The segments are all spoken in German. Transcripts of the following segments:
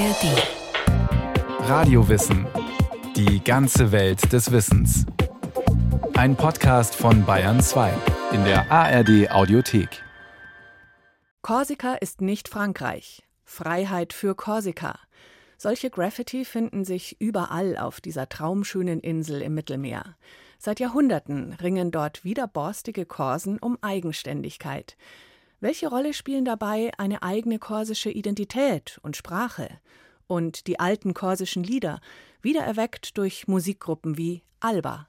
ARD. Radiowissen. Die ganze Welt des Wissens. Ein Podcast von Bayern 2 in der ARD Audiothek. Korsika ist nicht Frankreich. Freiheit für Korsika. Solche Graffiti finden sich überall auf dieser traumschönen Insel im Mittelmeer. Seit Jahrhunderten ringen dort widerborstige Korsen um Eigenständigkeit. Welche Rolle spielen dabei eine eigene korsische Identität und Sprache? Und die alten korsischen Lieder, wiedererweckt durch Musikgruppen wie Alba.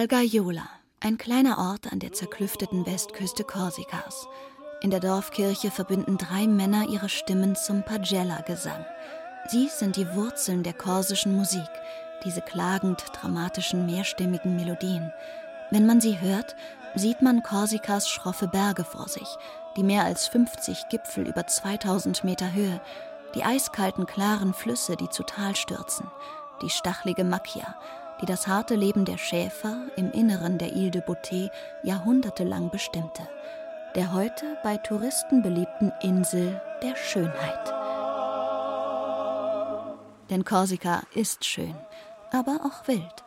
Algaiola, ein kleiner Ort an der zerklüfteten Westküste Korsikas. In der Dorfkirche verbinden drei Männer ihre Stimmen zum Pagella-Gesang. Sie sind die Wurzeln der korsischen Musik, diese klagend dramatischen mehrstimmigen Melodien. Wenn man sie hört, sieht man Korsikas schroffe Berge vor sich, die mehr als 50 Gipfel über 2000 Meter Höhe, die eiskalten, klaren Flüsse, die zu Tal stürzen, die stachelige Macchia, die das harte Leben der Schäfer im Inneren der Ile de Beauté jahrhundertelang bestimmte, der heute bei Touristen beliebten Insel der Schönheit. Denn Korsika ist schön, aber auch wild.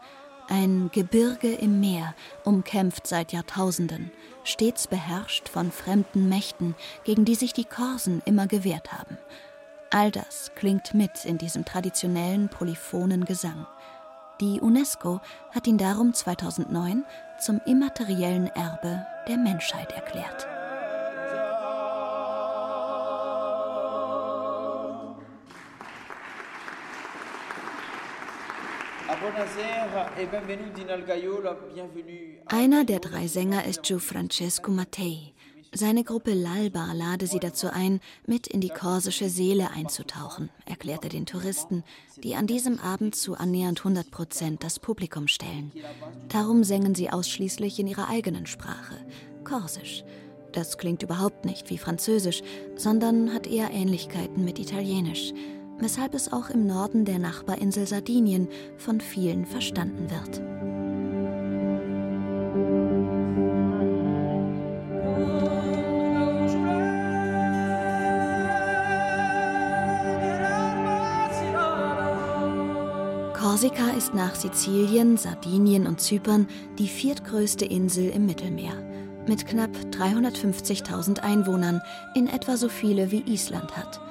Ein Gebirge im Meer, umkämpft seit Jahrtausenden, stets beherrscht von fremden Mächten, gegen die sich die Korsen immer gewehrt haben. All das klingt mit in diesem traditionellen polyphonen Gesang. Die UNESCO hat ihn darum 2009 zum immateriellen Erbe der Menschheit erklärt. Einer der drei Sänger ist Gianfrancesco Mattei. Seine Gruppe Lalba lade sie dazu ein, mit in die korsische Seele einzutauchen, erklärte den Touristen, die an diesem Abend zu annähernd 100 Prozent das Publikum stellen. Darum sängen sie ausschließlich in ihrer eigenen Sprache, Korsisch. Das klingt überhaupt nicht wie Französisch, sondern hat eher Ähnlichkeiten mit Italienisch, weshalb es auch im Norden der Nachbarinsel Sardinien von vielen verstanden wird. Korsika ist nach Sizilien, Sardinien und Zypern die viertgrößte Insel im Mittelmeer. Mit knapp 350.000 Einwohnern, in etwa so viele wie Island hat.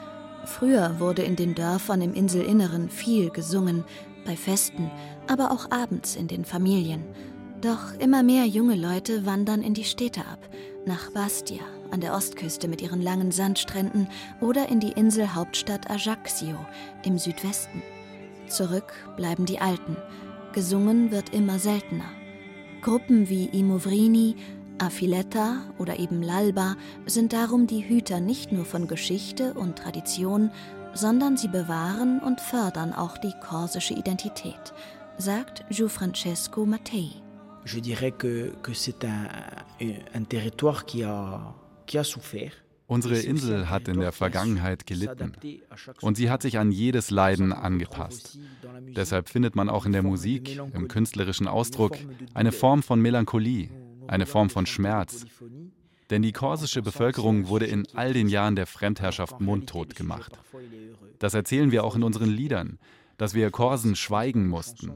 Früher wurde in den Dörfern im Inselinneren viel gesungen, bei Festen, aber auch abends in den Familien. Doch immer mehr junge Leute wandern in die Städte ab, nach Bastia an der Ostküste mit ihren langen Sandstränden oder in die Inselhauptstadt Ajaccio im Südwesten. Zurück bleiben die Alten. Gesungen wird immer seltener. Gruppen wie Imovrini, Affiletta oder eben Lalba sind darum die Hüter nicht nur von Geschichte und Tradition, sondern sie bewahren und fördern auch die korsische Identität, sagt Gianfrancesco Mattei. Je dirais que, que c'est un, un territoire qui a, qui a souffert. Unsere Insel hat in der Vergangenheit gelitten und sie hat sich an jedes Leiden angepasst. Deshalb findet man auch in der Musik, im künstlerischen Ausdruck, eine Form von Melancholie, eine Form von Schmerz. Denn die korsische Bevölkerung wurde in all den Jahren der Fremdherrschaft mundtot gemacht. Das erzählen wir auch in unseren Liedern, dass wir Korsen schweigen mussten,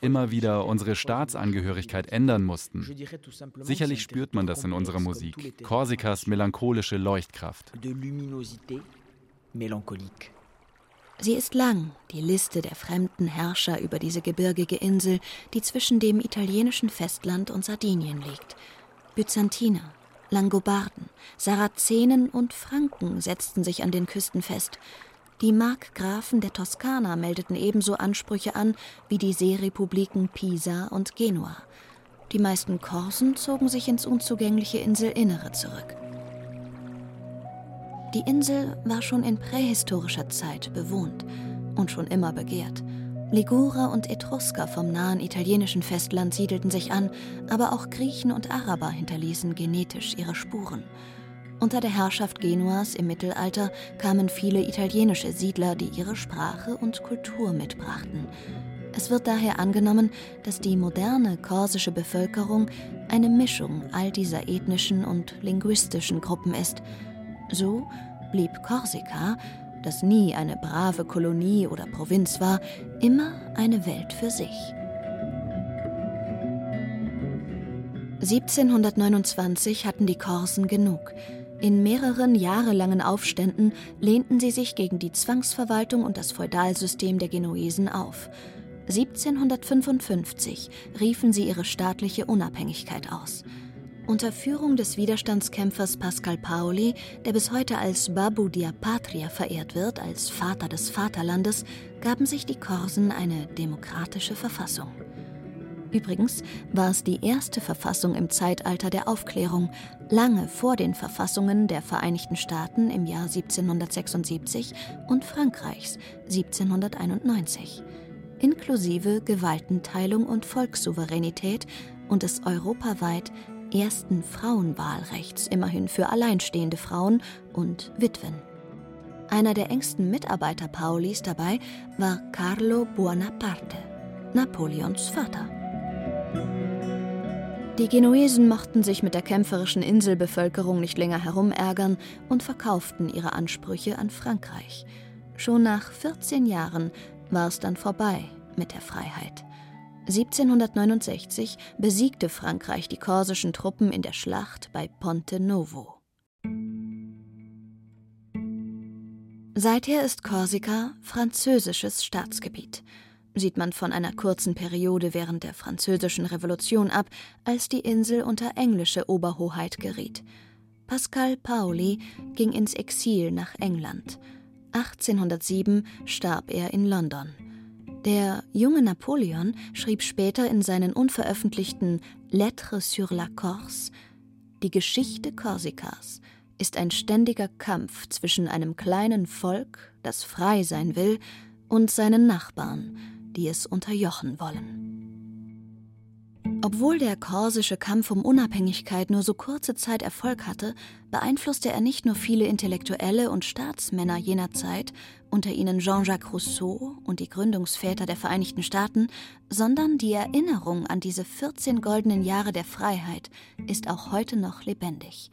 immer wieder unsere Staatsangehörigkeit ändern mussten. Sicherlich spürt man das in unserer Musik, Korsikas melancholische Leuchtkraft. Sie ist lang, die Liste der fremden Herrscher über diese gebirgige Insel, die zwischen dem italienischen Festland und Sardinien liegt. Byzantiner, Langobarden, Sarazenen und Franken setzten sich an den Küsten fest. Die Markgrafen der Toskana meldeten ebenso Ansprüche an wie die Seerepubliken Pisa und Genua. Die meisten Korsen zogen sich ins unzugängliche Inselinnere zurück. Die Insel war schon in prähistorischer Zeit bewohnt und schon immer begehrt. Ligurer und Etrusker vom nahen italienischen Festland siedelten sich an, aber auch Griechen und Araber hinterließen genetisch ihre Spuren. Unter der Herrschaft Genuas im Mittelalter kamen viele italienische Siedler, die ihre Sprache und Kultur mitbrachten. Es wird daher angenommen, dass die moderne korsische Bevölkerung eine Mischung all dieser ethnischen und linguistischen Gruppen ist. So blieb Korsika, das nie eine brave Kolonie oder Provinz war, immer eine Welt für sich. 1729 hatten die Korsen genug. In mehreren jahrelangen Aufständen lehnten sie sich gegen die Zwangsverwaltung und das Feudalsystem der Genuesen auf. 1755 riefen sie ihre staatliche Unabhängigkeit aus. Unter Führung des Widerstandskämpfers Pascal Paoli, der bis heute als Babu dia Patria verehrt wird, als Vater des Vaterlandes, gaben sich die Korsen eine demokratische Verfassung. Übrigens war es die erste Verfassung im Zeitalter der Aufklärung, lange vor den Verfassungen der Vereinigten Staaten im Jahr 1776 und Frankreichs 1791, inklusive Gewaltenteilung und Volkssouveränität und des europaweit ersten Frauenwahlrechts immerhin für alleinstehende Frauen und Witwen. Einer der engsten Mitarbeiter Paulis dabei war Carlo Buonaparte, Napoleons Vater. Die Genuesen mochten sich mit der kämpferischen Inselbevölkerung nicht länger herumärgern und verkauften ihre Ansprüche an Frankreich. Schon nach 14 Jahren war es dann vorbei mit der Freiheit. 1769 besiegte Frankreich die korsischen Truppen in der Schlacht bei Ponte Novo. Seither ist Korsika französisches Staatsgebiet sieht man von einer kurzen Periode während der Französischen Revolution ab, als die Insel unter englische Oberhoheit geriet. Pascal Paoli ging ins Exil nach England. 1807 starb er in London. Der junge Napoleon schrieb später in seinen unveröffentlichten Lettres sur la Corse: Die Geschichte Korsikas ist ein ständiger Kampf zwischen einem kleinen Volk, das frei sein will, und seinen Nachbarn, die es unterjochen wollen. Obwohl der korsische Kampf um Unabhängigkeit nur so kurze Zeit Erfolg hatte, beeinflusste er nicht nur viele Intellektuelle und Staatsmänner jener Zeit, unter ihnen Jean-Jacques Rousseau und die Gründungsväter der Vereinigten Staaten, sondern die Erinnerung an diese 14 goldenen Jahre der Freiheit ist auch heute noch lebendig.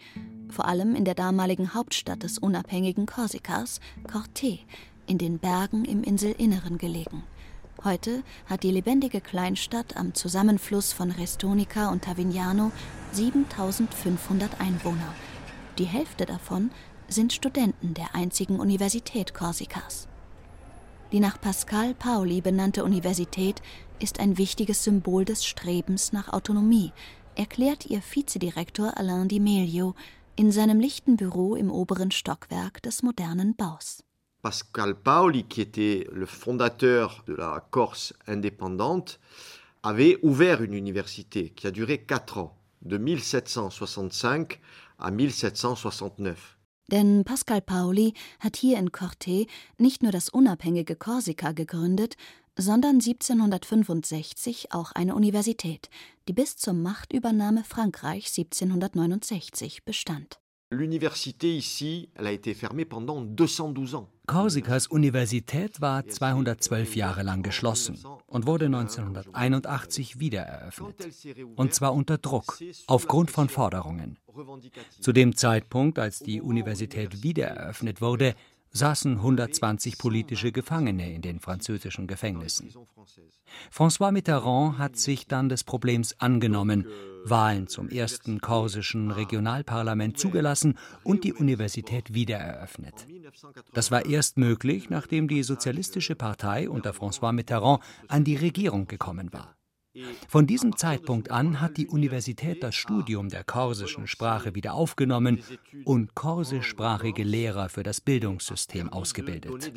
Vor allem in der damaligen Hauptstadt des unabhängigen Korsikas, Corte, in den Bergen im Inselinneren gelegen. Heute hat die lebendige Kleinstadt am Zusammenfluss von Restonica und Tavignano 7500 Einwohner. Die Hälfte davon sind Studenten der einzigen Universität Korsikas. Die nach Pascal Paoli benannte Universität ist ein wichtiges Symbol des Strebens nach Autonomie, erklärt ihr Vizedirektor Alain Di Meglio in seinem lichten Büro im oberen Stockwerk des modernen Baus. Pascal Paoli, qui était le fondateur de la Corse indépendante, avait ouvert une université qui a duré quatre ans, de 1765 à 1769. Denn Pascal Paoli hat hier in Corte nicht nur das unabhängige Korsika gegründet, sondern 1765 auch eine Universität, die bis zur Machtübernahme Frankreichs 1769 bestand. L'université ici, elle a été fermée pendant 212 ans. Korsikas Universität war 212 Jahre lang geschlossen und wurde 1981 wiedereröffnet. Und zwar unter Druck, aufgrund von Forderungen. Zu dem Zeitpunkt, als die Universität wiedereröffnet wurde, saßen 120 politische Gefangene in den französischen Gefängnissen. François Mitterrand hat sich dann des Problems angenommen, Wahlen zum ersten korsischen Regionalparlament zugelassen und die Universität wiedereröffnet. Das war erst möglich, nachdem die Sozialistische Partei unter François Mitterrand an die Regierung gekommen war. Von diesem Zeitpunkt an hat die Universität das Studium der korsischen Sprache wieder aufgenommen und korsischsprachige Lehrer für das Bildungssystem ausgebildet.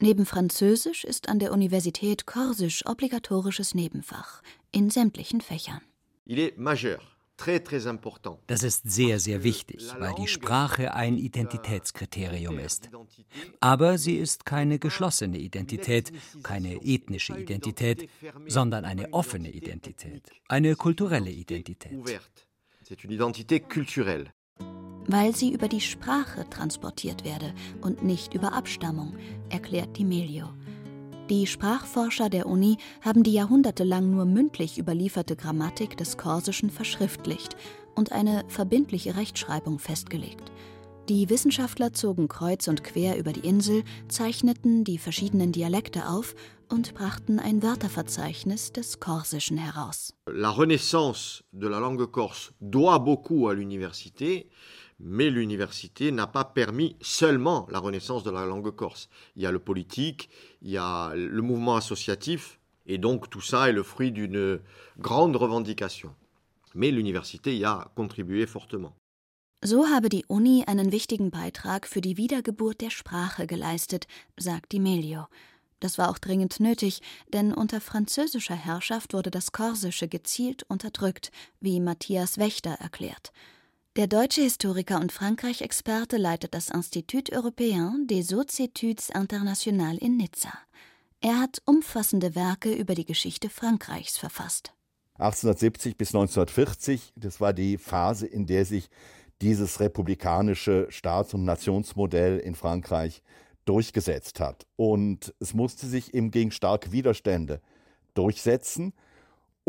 Neben Französisch ist an der Universität Korsisch obligatorisches Nebenfach in sämtlichen Fächern. Il est majeur Das ist sehr, sehr wichtig, weil die Sprache ein Identitätskriterium ist. Aber sie ist keine geschlossene Identität, keine ethnische Identität, sondern eine offene Identität, eine kulturelle Identität. Weil sie über die Sprache transportiert werde und nicht über Abstammung, erklärt Di Meglio. Die Sprachforscher der Uni haben die jahrhundertelang nur mündlich überlieferte Grammatik des Korsischen verschriftlicht und eine verbindliche Rechtschreibung festgelegt. Die Wissenschaftler zogen kreuz und quer über die Insel, zeichneten die verschiedenen Dialekte auf und brachten ein Wörterverzeichnis des Korsischen heraus. La renaissance de la langue corse doit beaucoup à l'université. Mais l'université n'a pas permis seulement la renaissance de la langue corse. Il y a le politique, il y a le mouvement associatif, et donc tout ça est le fruit d'une grande revendication. Mais l'université y a contribué fortement. So habe die Uni einen wichtigen Beitrag für die Wiedergeburt der Sprache geleistet, sagt Di Meglio. Das war auch dringend nötig, denn unter französischer Herrschaft wurde das Korsische gezielt unterdrückt, wie Matthias Wächter erklärt. Der deutsche Historiker und Frankreich-Experte leitet das Institut Européen des Hautes Études Internationales in Nizza. Er hat umfassende Werke über die Geschichte Frankreichs verfasst. 1870 bis 1940, das war die Phase, in der sich dieses republikanische Staats- und Nationsmodell in Frankreich durchgesetzt hat. Und es musste sich eben gegen starke Widerstände durchsetzen.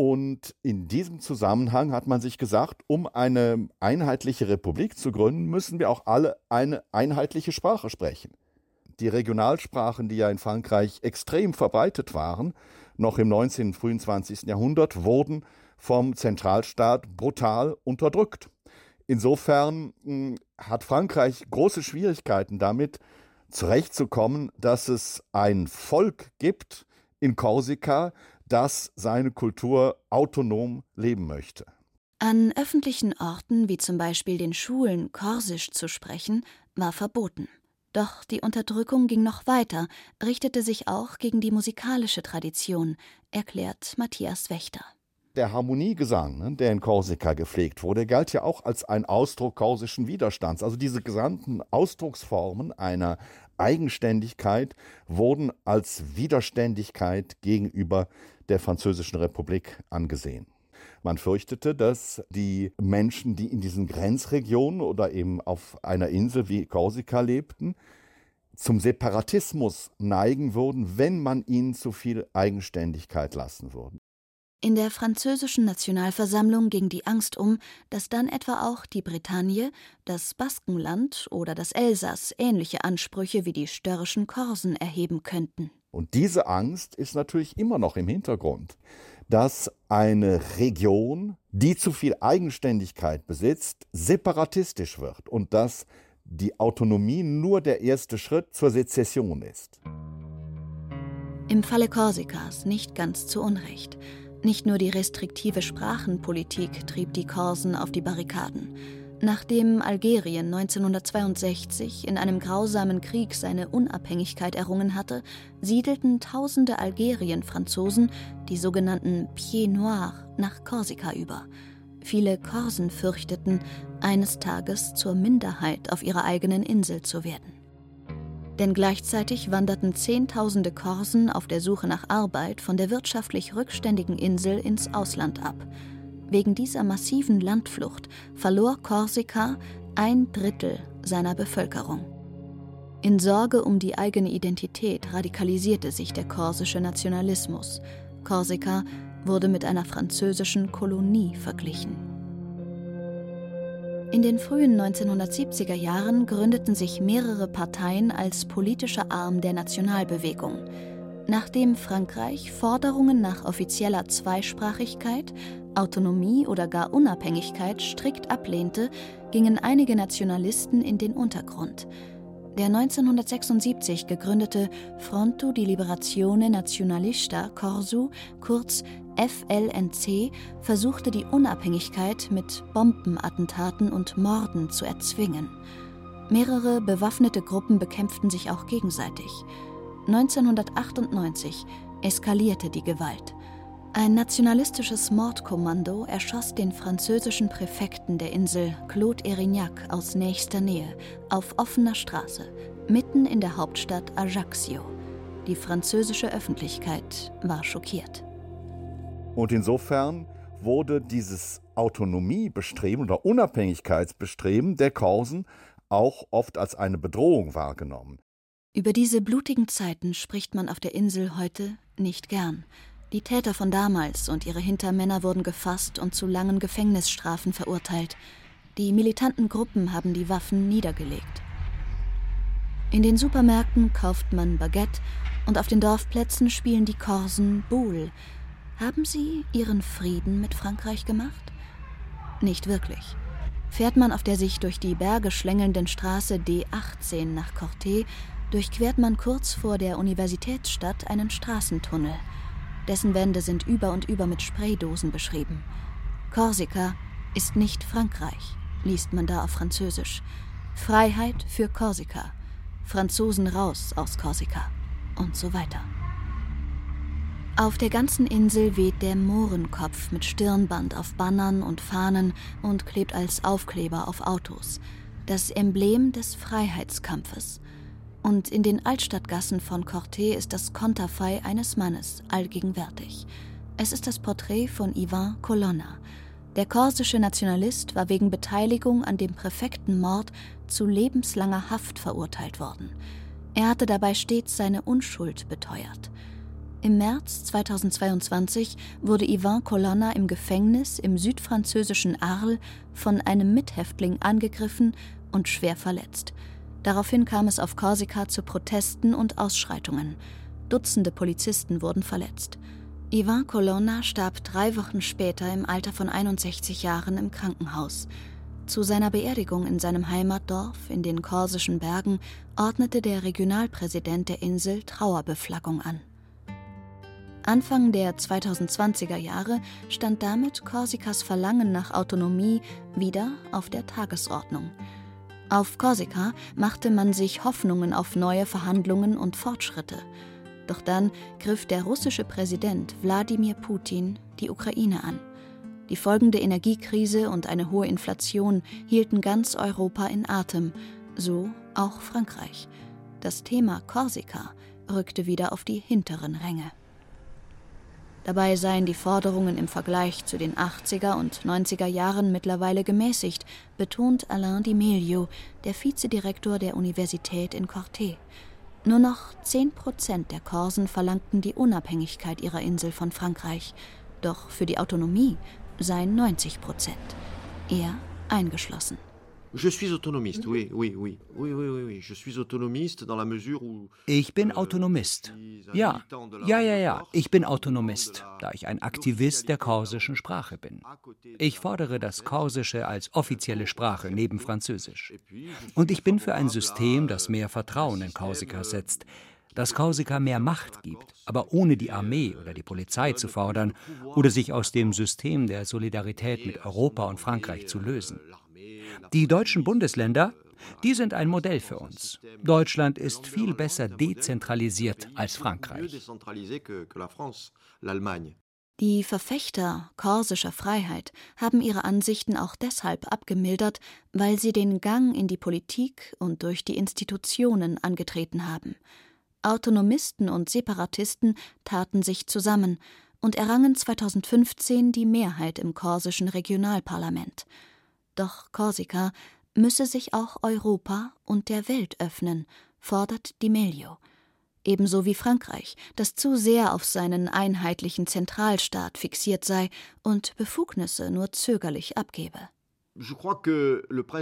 Und in diesem Zusammenhang hat man sich gesagt, um eine einheitliche Republik zu gründen, müssen wir auch alle eine einheitliche Sprache sprechen. Die Regionalsprachen, die ja in Frankreich extrem verbreitet waren, noch im 19. und frühen 20. Jahrhundert, wurden vom Zentralstaat brutal unterdrückt. Insofern hm, hat Frankreich große Schwierigkeiten damit, zurechtzukommen, dass es ein Volk gibt in Korsika, das seine Kultur autonom leben möchte. An öffentlichen Orten wie zum Beispiel den Schulen Korsisch zu sprechen, war verboten. Doch die Unterdrückung ging noch weiter, richtete sich auch gegen die musikalische Tradition, erklärt Matthias Wächter. Der Harmoniegesang, ne, der in Korsika gepflegt wurde, galt ja auch als ein Ausdruck korsischen Widerstands. Also diese gesamten Ausdrucksformen einer Eigenständigkeit wurden als Widerständigkeit gegenüber der Französischen Republik angesehen. Man fürchtete, dass die Menschen, die in diesen Grenzregionen oder eben auf einer Insel wie Korsika lebten, zum Separatismus neigen würden, wenn man ihnen zu viel Eigenständigkeit lassen würde. In der französischen Nationalversammlung ging die Angst um, dass dann etwa auch die Bretagne, das Baskenland oder das Elsass ähnliche Ansprüche wie die störrischen Korsen erheben könnten. Und diese Angst ist natürlich immer noch im Hintergrund, dass eine Region, die zu viel Eigenständigkeit besitzt, separatistisch wird und dass die Autonomie nur der erste Schritt zur Sezession ist. Im Falle Korsikas nicht ganz zu Unrecht. Nicht nur die restriktive Sprachenpolitik trieb die Korsen auf die Barrikaden. Nachdem Algerien 1962 in einem grausamen Krieg seine Unabhängigkeit errungen hatte, siedelten tausende Algerien-Franzosen, die sogenannten Pieds Noirs, nach Korsika über. Viele Korsen fürchteten, eines Tages zur Minderheit auf ihrer eigenen Insel zu werden. Denn gleichzeitig wanderten Zehntausende Korsen auf der Suche nach Arbeit von der wirtschaftlich rückständigen Insel ins Ausland ab. Wegen dieser massiven Landflucht verlor Korsika ein Drittel seiner Bevölkerung. In Sorge um die eigene Identität radikalisierte sich der korsische Nationalismus. Korsika wurde mit einer französischen Kolonie verglichen. In den frühen 1970er Jahren gründeten sich mehrere Parteien als politischer Arm der Nationalbewegung. Nachdem Frankreich Forderungen nach offizieller Zweisprachigkeit, Autonomie oder gar Unabhängigkeit strikt ablehnte, gingen einige Nationalisten in den Untergrund. Der 1976 gegründete Fronto di Liberazione Nazionalista Corsu, kurz FLNC, versuchte die Unabhängigkeit mit Bombenattentaten und Morden zu erzwingen. Mehrere bewaffnete Gruppen bekämpften sich auch gegenseitig. 1998 eskalierte die Gewalt. Ein nationalistisches Mordkommando erschoss den französischen Präfekten der Insel Claude Erignac aus nächster Nähe auf offener Straße, mitten in der Hauptstadt Ajaccio. Die französische Öffentlichkeit war schockiert. Und insofern wurde dieses Autonomiebestreben oder Unabhängigkeitsbestreben der Korsen auch oft als eine Bedrohung wahrgenommen. Über diese blutigen Zeiten spricht man auf der Insel heute nicht gern. Die Täter von damals und ihre Hintermänner wurden gefasst und zu langen Gefängnisstrafen verurteilt. Die militanten Gruppen haben die Waffen niedergelegt. In den Supermärkten kauft man Baguette und auf den Dorfplätzen spielen die Korsen Boule. Haben sie ihren Frieden mit Frankreich gemacht? Nicht wirklich. Fährt man auf der sich durch die Berge schlängelnden Straße D18 nach Corté, durchquert man kurz vor der Universitätsstadt einen Straßentunnel – dessen Wände sind über und über mit Spraydosen beschrieben. Korsika ist nicht Frankreich, liest man da auf Französisch. Freiheit für Korsika. Franzosen raus aus Korsika. Und so weiter. Auf der ganzen Insel weht der Mohrenkopf mit Stirnband auf Bannern und Fahnen und klebt als Aufkleber auf Autos. Das Emblem des Freiheitskampfes und in den Altstadtgassen von Corté ist das Konterfei eines Mannes allgegenwärtig. Es ist das Porträt von Ivan Colonna. Der korsische Nationalist war wegen Beteiligung an dem Präfektenmord zu lebenslanger Haft verurteilt worden. Er hatte dabei stets seine Unschuld beteuert. Im März 2022 wurde Ivan Colonna im Gefängnis im südfranzösischen Arles von einem Mithäftling angegriffen und schwer verletzt. Daraufhin kam es auf Korsika zu Protesten und Ausschreitungen. Dutzende Polizisten wurden verletzt. Ivan Colonna starb drei Wochen später im Alter von 61 Jahren im Krankenhaus. Zu seiner Beerdigung in seinem Heimatdorf in den korsischen Bergen ordnete der Regionalpräsident der Insel Trauerbeflaggung an. Anfang der 2020er Jahre stand damit Korsikas Verlangen nach Autonomie wieder auf der Tagesordnung. Auf Korsika machte man sich Hoffnungen auf neue Verhandlungen und Fortschritte. Doch dann griff der russische Präsident Wladimir Putin die Ukraine an. Die folgende Energiekrise und eine hohe Inflation hielten ganz Europa in Atem, so auch Frankreich. Das Thema Korsika rückte wieder auf die hinteren Ränge. Dabei seien die Forderungen im Vergleich zu den 80er und 90er Jahren mittlerweile gemäßigt, betont Alain Di Meglio, der Vizedirektor der Universität in Corté. Nur noch 10 Prozent der Korsen verlangten die Unabhängigkeit ihrer Insel von Frankreich, doch für die Autonomie seien 90 Prozent, er eingeschlossen. Je suis autonomiste, oui, oui, oui, oui, oui, oui, Je suis autonomiste dans la mesure où. Ich bin Autonomist. Ja, ja, ja, ja. Ich bin Autonomist, da ich ein Aktivist der korsischen Sprache bin. Ich fordere das Korsische als offizielle Sprache neben Französisch. Und ich bin für ein System, das mehr Vertrauen in Korsika setzt, das Korsika mehr Macht gibt, aber ohne die Armee oder die Polizei zu fordern oder sich aus dem System der Solidarität mit Europa und Frankreich zu lösen. Die deutschen Bundesländer, die sind ein Modell für uns. Deutschland ist viel besser dezentralisiert als Frankreich. Die Verfechter korsischer Freiheit haben ihre Ansichten auch deshalb abgemildert, weil sie den Gang in die Politik und durch die Institutionen angetreten haben. Autonomisten und Separatisten taten sich zusammen und errangen 2015 die Mehrheit im korsischen Regionalparlament. Doch Korsika müsse sich auch Europa und der Welt öffnen, fordert Di Meglio. Ebenso wie Frankreich, das zu sehr auf seinen einheitlichen Zentralstaat fixiert sei und Befugnisse nur zögerlich abgebe.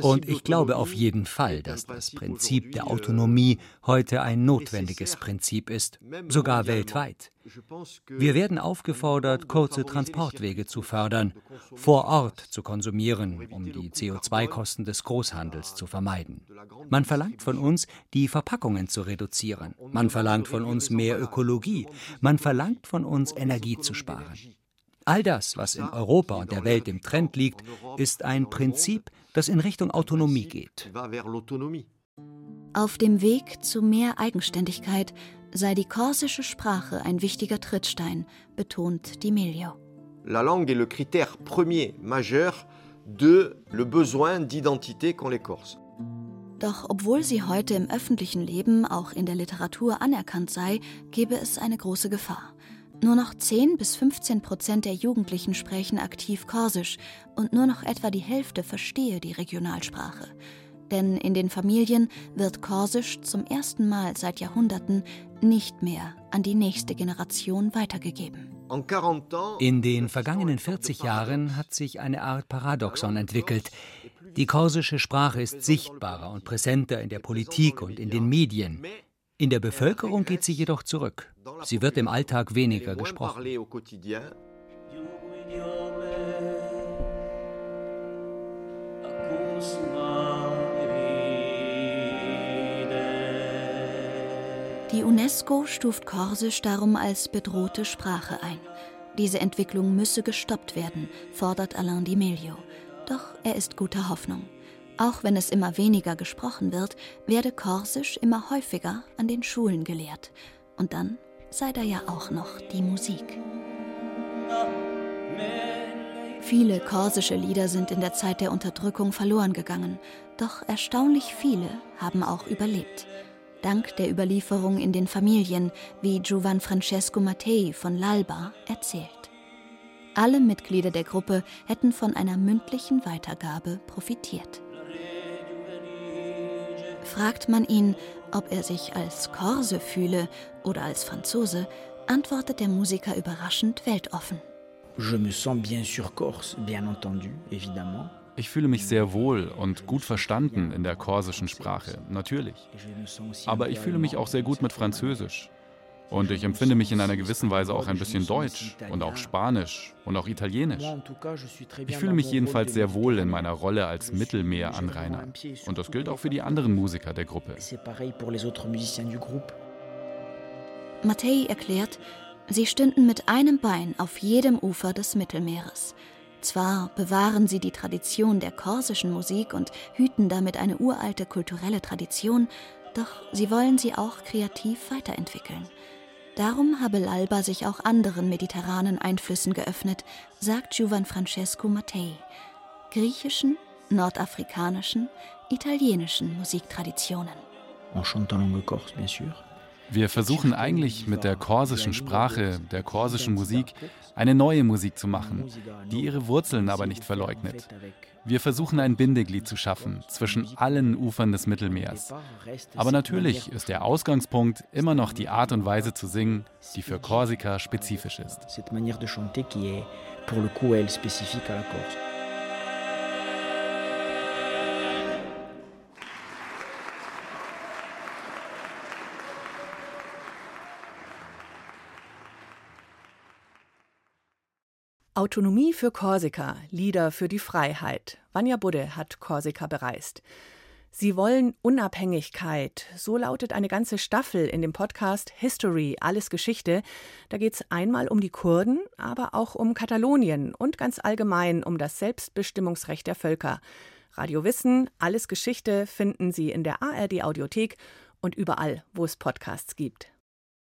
Und ich glaube auf jeden Fall, dass das Prinzip der Autonomie heute ein notwendiges Prinzip ist, sogar weltweit. Wir werden aufgefordert, kurze Transportwege zu fördern, vor Ort zu konsumieren, um die CO2-Kosten des Großhandels zu vermeiden. Man verlangt von uns, die Verpackungen zu reduzieren. Man verlangt von uns mehr Ökologie. Man verlangt von uns, Energie zu sparen. All das, was in Europa und der Welt im Trend liegt, ist ein Prinzip, das in Richtung Autonomie geht. Auf dem Weg zu mehr Eigenständigkeit sei die korsische Sprache ein wichtiger Trittstein, betont Di Meglio. La langue est le critère premier majeur de le besoin d'identité qu'ont les Corses. Doch obwohl sie heute im öffentlichen Leben auch in der Literatur anerkannt sei, gebe es eine große Gefahr. Nur noch 10 bis 15 Prozent der Jugendlichen sprechen aktiv Korsisch und nur noch etwa die Hälfte verstehe die Regionalsprache. Denn in den Familien wird Korsisch zum ersten Mal seit Jahrhunderten nicht mehr an die nächste Generation weitergegeben. In den vergangenen 40 Jahren hat sich eine Art Paradoxon entwickelt. Die korsische Sprache ist sichtbarer und präsenter in der Politik und in den Medien. In der Bevölkerung geht sie jedoch zurück. Sie wird im Alltag weniger gesprochen. Die UNESCO stuft Korsisch darum als bedrohte Sprache ein. Diese Entwicklung müsse gestoppt werden, fordert Alain Di Meglio. Doch er ist guter Hoffnung. Auch wenn es immer weniger gesprochen wird, werde Korsisch immer häufiger an den Schulen gelehrt. Und dann sei da ja auch noch die Musik. Viele korsische Lieder sind in der Zeit der Unterdrückung verloren gegangen, doch erstaunlich viele haben auch überlebt. Dank der Überlieferung in den Familien, wie Giovan Francesco Mattei von L'Alba erzählt. Alle Mitglieder der Gruppe hätten von einer mündlichen Weitergabe profitiert. Fragt man ihn, ob er sich als Korse fühle oder als Franzose, antwortet der Musiker überraschend weltoffen. Je me sens bien sur Corse, bien entendu, évidemment. Ich fühle mich sehr wohl und gut verstanden in der korsischen Sprache, natürlich. Aber ich fühle mich auch sehr gut mit Französisch. Und ich empfinde mich in einer gewissen Weise auch ein bisschen deutsch und auch spanisch und auch italienisch. Ich fühle mich jedenfalls sehr wohl in meiner Rolle als Mittelmeeranrainer. Und das gilt auch für die anderen Musiker der Gruppe. Mattei erklärt, sie stünden mit einem Bein auf jedem Ufer des Mittelmeeres. Zwar bewahren sie die Tradition der korsischen Musik und hüten damit eine uralte kulturelle Tradition, doch sie wollen sie auch kreativ weiterentwickeln. Darum habe L'Alba sich auch anderen mediterranen Einflüssen geöffnet, sagt Giovan Francesco Mattei. Griechischen, nordafrikanischen, italienischen Musiktraditionen. En chantant langue corse, bien sûr. Wir versuchen eigentlich mit der korsischen Sprache, der korsischen Musik, eine neue Musik zu machen, die ihre Wurzeln aber nicht verleugnet. Wir versuchen ein Bindeglied zu schaffen zwischen allen Ufern des Mittelmeers. Aber natürlich ist der Ausgangspunkt immer noch die Art und Weise zu singen, die für Korsika spezifisch ist. Autonomie für Korsika, Lieder für die Freiheit. Vanja Budde hat Korsika bereist. Sie wollen Unabhängigkeit. So lautet eine ganze Staffel in dem Podcast History, alles Geschichte. Da geht es einmal um die Kurden, aber auch um Katalonien und ganz allgemein um das Selbstbestimmungsrecht der Völker. Radio Wissen, alles Geschichte finden Sie in der ARD Audiothek und überall, wo es Podcasts gibt.